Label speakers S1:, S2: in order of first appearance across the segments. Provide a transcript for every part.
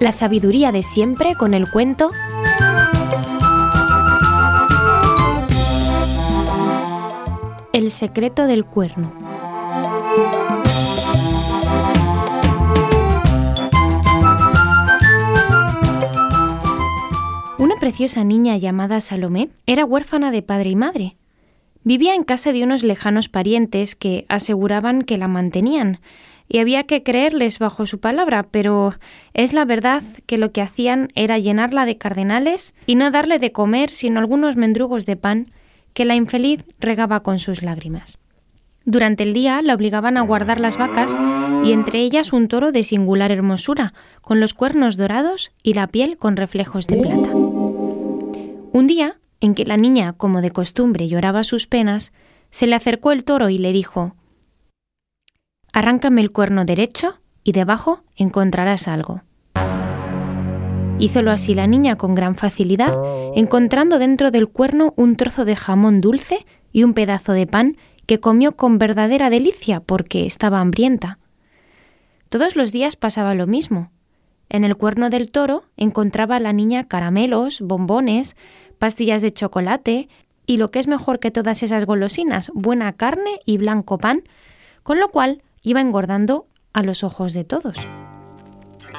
S1: La sabiduría de siempre con el cuento El secreto del cuerno. Una preciosa niña llamada Salomé era huérfana de padre y madre. Vivía en casa de unos lejanos parientes que aseguraban que la mantenían, y había que creerles bajo su palabra, pero es la verdad que lo que hacían era llenarla de cardenales y no darle de comer sino algunos mendrugos de pan que la infeliz regaba con sus lágrimas. Durante el día la obligaban a guardar las vacas y entre ellas un toro de singular hermosura, con los cuernos dorados y la piel con reflejos de plata. Un día, en que la niña, como de costumbre, lloraba sus penas, se le acercó el toro y le dijo Arráncame el cuerno derecho y debajo encontrarás algo. Hízolo así la niña con gran facilidad, encontrando dentro del cuerno un trozo de jamón dulce y un pedazo de pan que comió con verdadera delicia porque estaba hambrienta. Todos los días pasaba lo mismo. En el cuerno del toro encontraba la niña caramelos, bombones, pastillas de chocolate y lo que es mejor que todas esas golosinas, buena carne y blanco pan, con lo cual iba engordando a los ojos de todos.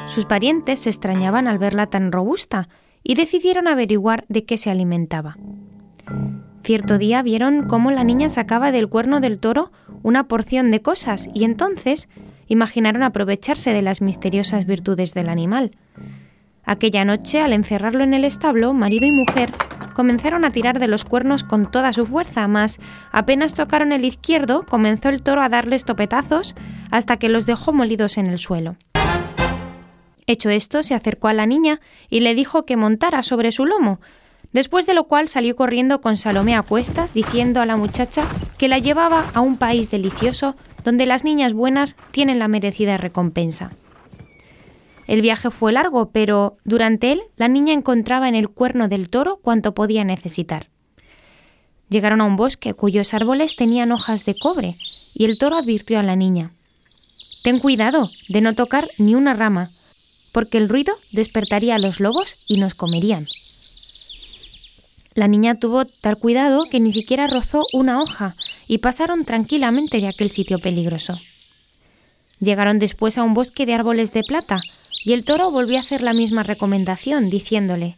S1: Sus parientes se extrañaban al verla tan robusta y decidieron averiguar de qué se alimentaba. Cierto día vieron cómo la niña sacaba del cuerno del toro una porción de cosas y entonces imaginaron aprovecharse de las misteriosas virtudes del animal. Aquella noche, al encerrarlo en el establo, marido y mujer comenzaron a tirar de los cuernos con toda su fuerza, mas apenas tocaron el izquierdo, comenzó el toro a darles topetazos hasta que los dejó molidos en el suelo. Hecho esto, se acercó a la niña y le dijo que montara sobre su lomo, después de lo cual salió corriendo con Salomé a cuestas, diciendo a la muchacha que la llevaba a un país delicioso donde las niñas buenas tienen la merecida recompensa. El viaje fue largo, pero durante él la niña encontraba en el cuerno del toro cuanto podía necesitar. Llegaron a un bosque cuyos árboles tenían hojas de cobre, y el toro advirtió a la niña Ten cuidado de no tocar ni una rama, porque el ruido despertaría a los lobos y nos comerían. La niña tuvo tal cuidado que ni siquiera rozó una hoja y pasaron tranquilamente de aquel sitio peligroso. Llegaron después a un bosque de árboles de plata, y el toro volvió a hacer la misma recomendación, diciéndole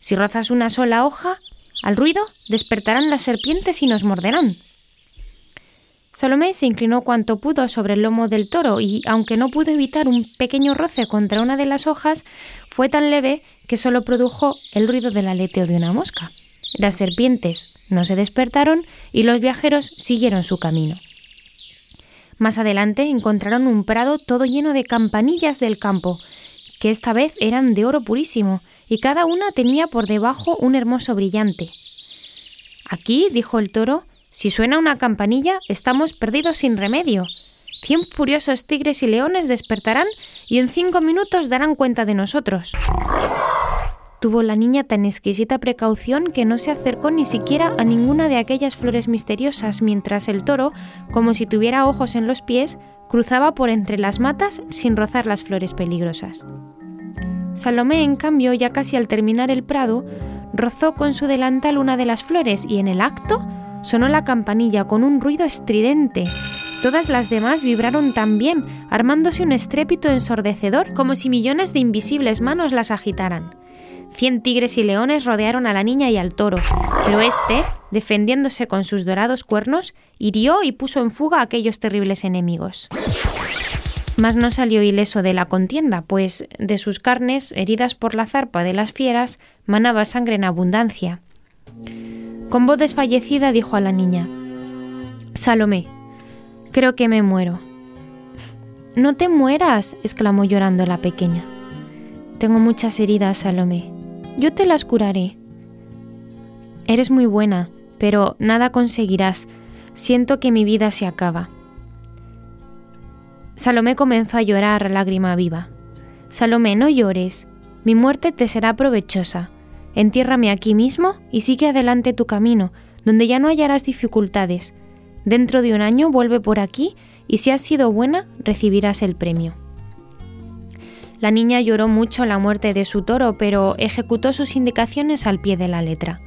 S1: Si rozas una sola hoja, al ruido despertarán las serpientes y nos morderán. Salomé se inclinó cuanto pudo sobre el lomo del toro y, aunque no pudo evitar un pequeño roce contra una de las hojas, fue tan leve que solo produjo el ruido del aleteo de una mosca. Las serpientes no se despertaron y los viajeros siguieron su camino. Más adelante encontraron un prado todo lleno de campanillas del campo, que esta vez eran de oro purísimo, y cada una tenía por debajo un hermoso brillante. Aquí, dijo el toro, si suena una campanilla, estamos perdidos sin remedio. Cien furiosos tigres y leones despertarán y en cinco minutos darán cuenta de nosotros. Tuvo la niña tan exquisita precaución que no se acercó ni siquiera a ninguna de aquellas flores misteriosas, mientras el toro, como si tuviera ojos en los pies, cruzaba por entre las matas sin rozar las flores peligrosas. Salomé, en cambio, ya casi al terminar el prado, rozó con su delantal una de las flores y en el acto sonó la campanilla con un ruido estridente. Todas las demás vibraron también, armándose un estrépito ensordecedor como si millones de invisibles manos las agitaran. Cien tigres y leones rodearon a la niña y al toro, pero éste, defendiéndose con sus dorados cuernos, hirió y puso en fuga a aquellos terribles enemigos. Mas no salió ileso de la contienda, pues de sus carnes, heridas por la zarpa de las fieras, manaba sangre en abundancia. Con voz desfallecida dijo a la niña Salomé, creo que me muero. No te mueras, exclamó llorando la pequeña. Tengo muchas heridas, Salomé. Yo te las curaré. Eres muy buena, pero nada conseguirás. Siento que mi vida se acaba. Salomé comenzó a llorar lágrima viva. Salomé, no llores. Mi muerte te será provechosa. Entiérrame aquí mismo y sigue adelante tu camino, donde ya no hallarás dificultades. Dentro de un año vuelve por aquí y si has sido buena recibirás el premio. La niña lloró mucho la muerte de su toro, pero ejecutó sus indicaciones al pie de la letra.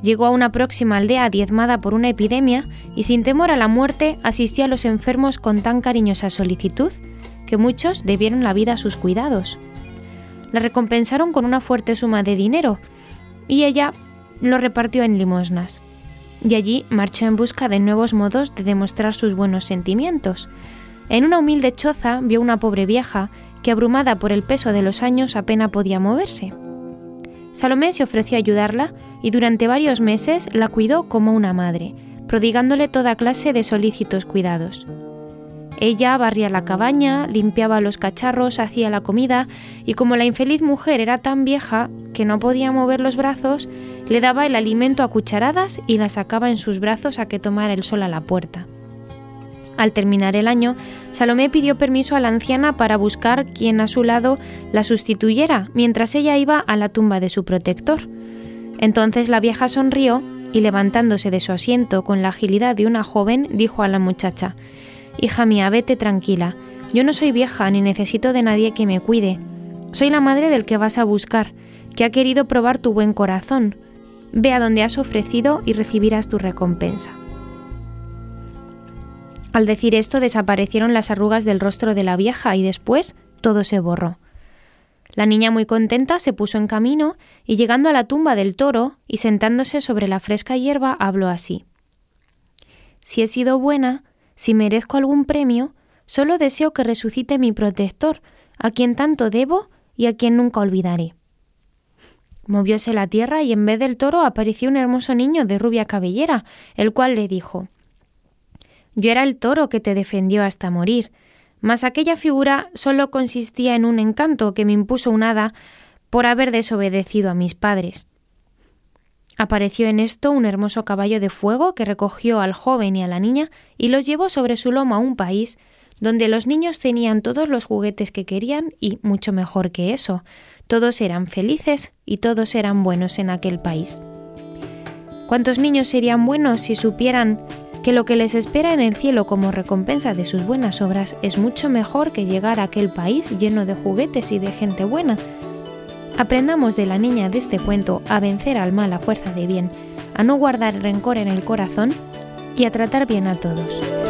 S1: Llegó a una próxima aldea diezmada por una epidemia y sin temor a la muerte asistió a los enfermos con tan cariñosa solicitud que muchos debieron la vida a sus cuidados. La recompensaron con una fuerte suma de dinero y ella lo repartió en limosnas. Y allí marchó en busca de nuevos modos de demostrar sus buenos sentimientos. En una humilde choza vio una pobre vieja que, abrumada por el peso de los años, apenas podía moverse. Salomé se ofreció a ayudarla y durante varios meses la cuidó como una madre, prodigándole toda clase de solícitos cuidados. Ella barría la cabaña, limpiaba los cacharros, hacía la comida y como la infeliz mujer era tan vieja que no podía mover los brazos, le daba el alimento a cucharadas y la sacaba en sus brazos a que tomara el sol a la puerta. Al terminar el año, Salomé pidió permiso a la anciana para buscar quien a su lado la sustituyera mientras ella iba a la tumba de su protector. Entonces la vieja sonrió y levantándose de su asiento con la agilidad de una joven, dijo a la muchacha Hija mía, vete tranquila. Yo no soy vieja ni necesito de nadie que me cuide. Soy la madre del que vas a buscar, que ha querido probar tu buen corazón. Ve a donde has ofrecido y recibirás tu recompensa. Al decir esto desaparecieron las arrugas del rostro de la vieja y después todo se borró. La niña muy contenta se puso en camino y llegando a la tumba del toro y sentándose sobre la fresca hierba habló así. Si he sido buena, si merezco algún premio, solo deseo que resucite mi protector, a quien tanto debo y a quien nunca olvidaré. Movióse la tierra y en vez del toro apareció un hermoso niño de rubia cabellera, el cual le dijo Yo era el toro que te defendió hasta morir, mas aquella figura solo consistía en un encanto que me impuso un hada por haber desobedecido a mis padres. Apareció en esto un hermoso caballo de fuego que recogió al joven y a la niña y los llevó sobre su lomo a un país donde los niños tenían todos los juguetes que querían y mucho mejor que eso. Todos eran felices y todos eran buenos en aquel país. ¿Cuántos niños serían buenos si supieran que lo que les espera en el cielo como recompensa de sus buenas obras es mucho mejor que llegar a aquel país lleno de juguetes y de gente buena, Aprendamos de la niña de este cuento a vencer al mal a fuerza de bien, a no guardar rencor en el corazón y a tratar bien a todos.